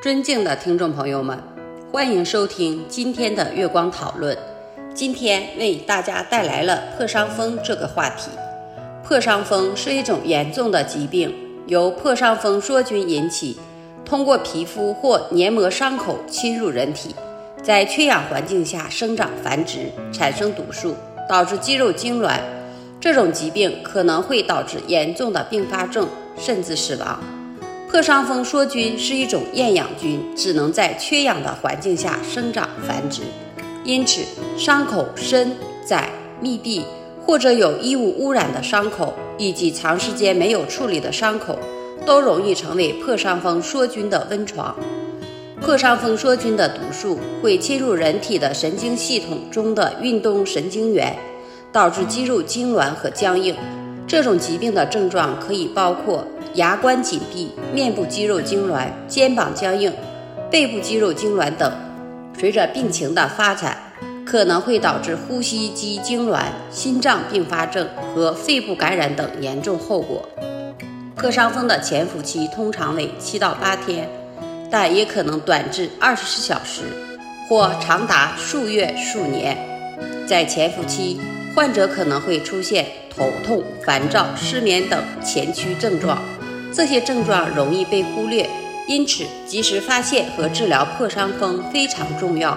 尊敬的听众朋友们，欢迎收听今天的月光讨论。今天为大家带来了破伤风这个话题。破伤风是一种严重的疾病，由破伤风梭菌引起，通过皮肤或黏膜伤口侵入人体，在缺氧环境下生长繁殖，产生毒素，导致肌肉痉挛。这种疾病可能会导致严重的并发症，甚至死亡。破伤风梭菌是一种厌氧菌，只能在缺氧的环境下生长繁殖，因此伤口深窄、密闭或者有异物污染的伤口，以及长时间没有处理的伤口，都容易成为破伤风梭菌的温床。破伤风梭菌的毒素会侵入人体的神经系统中的运动神经元，导致肌肉痉挛和僵硬。这种疾病的症状可以包括。牙关紧闭、面部肌肉痉挛、肩膀僵硬、背部肌肉痉挛等。随着病情的发展，可能会导致呼吸肌痉挛、心脏并发症和肺部感染等严重后果。破伤风的潜伏期通常为七到八天，但也可能短至二十四小时，或长达数月、数年。在潜伏期，患者可能会出现头痛、烦躁、失眠等前驱症状。这些症状容易被忽略，因此及时发现和治疗破伤风非常重要。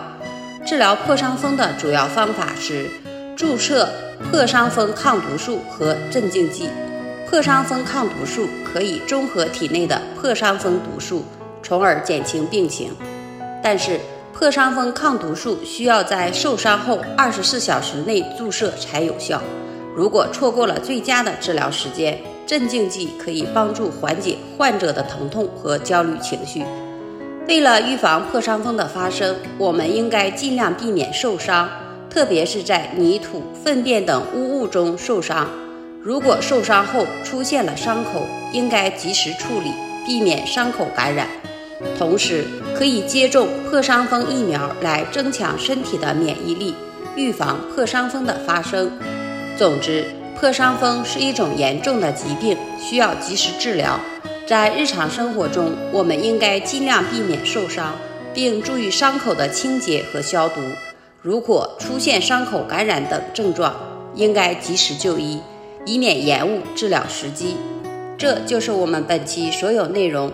治疗破伤风的主要方法是注射破伤风抗毒素和镇静剂。破伤风抗毒素可以中和体内的破伤风毒素，从而减轻病情。但是，破伤风抗毒素需要在受伤后二十四小时内注射才有效。如果错过了最佳的治疗时间，镇静剂可以帮助缓解患者的疼痛和焦虑情绪。为了预防破伤风的发生，我们应该尽量避免受伤，特别是在泥土、粪便等污物中受伤。如果受伤后出现了伤口，应该及时处理，避免伤口感染。同时，可以接种破伤风疫苗来增强身体的免疫力，预防破伤风的发生。总之。破伤风是一种严重的疾病，需要及时治疗。在日常生活中，我们应该尽量避免受伤，并注意伤口的清洁和消毒。如果出现伤口感染等症状，应该及时就医，以免延误治疗时机。这就是我们本期所有内容。